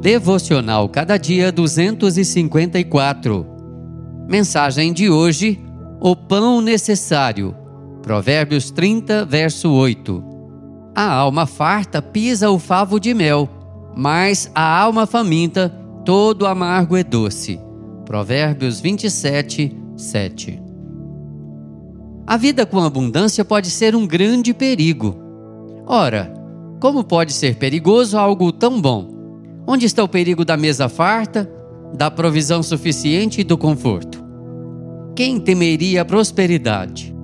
Devocional Cada Dia 254. Mensagem de hoje: O pão necessário. Provérbios 30, verso 8. A alma farta pisa o favo de mel, mas a alma faminta todo amargo é doce. Provérbios 27, 7. A vida com abundância pode ser um grande perigo. Ora, como pode ser perigoso algo tão bom? Onde está o perigo da mesa farta, da provisão suficiente e do conforto? Quem temeria a prosperidade?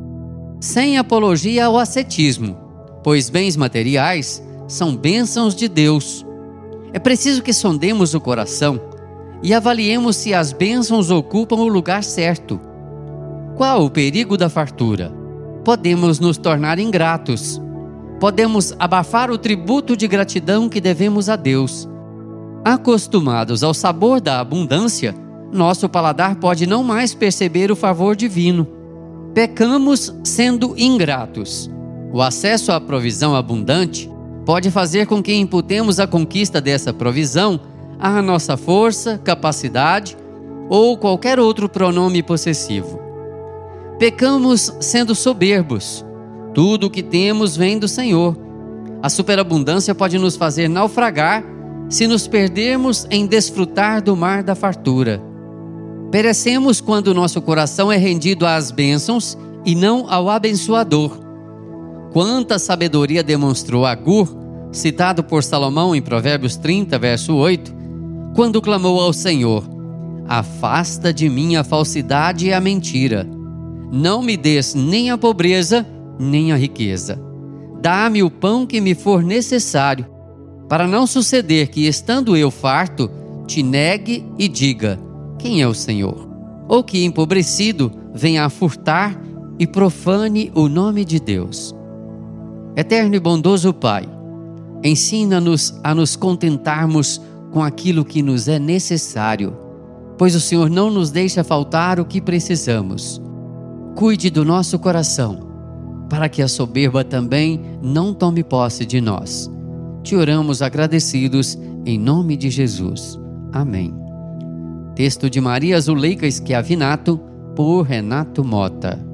Sem apologia ao ascetismo, pois bens materiais são bênçãos de Deus. É preciso que sondemos o coração e avaliemos se as bênçãos ocupam o lugar certo. Qual o perigo da fartura? Podemos nos tornar ingratos. Podemos abafar o tributo de gratidão que devemos a Deus Acostumados ao sabor da abundância, nosso paladar pode não mais perceber o favor divino. Pecamos sendo ingratos. O acesso à provisão abundante pode fazer com que imputemos a conquista dessa provisão à nossa força, capacidade ou qualquer outro pronome possessivo. Pecamos sendo soberbos. Tudo o que temos vem do Senhor. A superabundância pode nos fazer naufragar se nos perdermos em desfrutar do mar da fartura. Perecemos quando nosso coração é rendido às bênçãos e não ao abençoador. Quanta sabedoria demonstrou Agur, citado por Salomão em Provérbios 30, verso 8, quando clamou ao Senhor: Afasta de mim a falsidade e a mentira. Não me des nem a pobreza, nem a riqueza. Dá-me o pão que me for necessário para não suceder que, estando eu farto, te negue e diga: Quem é o Senhor? Ou que, empobrecido, venha a furtar e profane o nome de Deus. Eterno e bondoso Pai, ensina-nos a nos contentarmos com aquilo que nos é necessário, pois o Senhor não nos deixa faltar o que precisamos. Cuide do nosso coração, para que a soberba também não tome posse de nós te oramos agradecidos em nome de Jesus. Amém. Texto de Maria Zuleika Schiavinato por Renato Mota.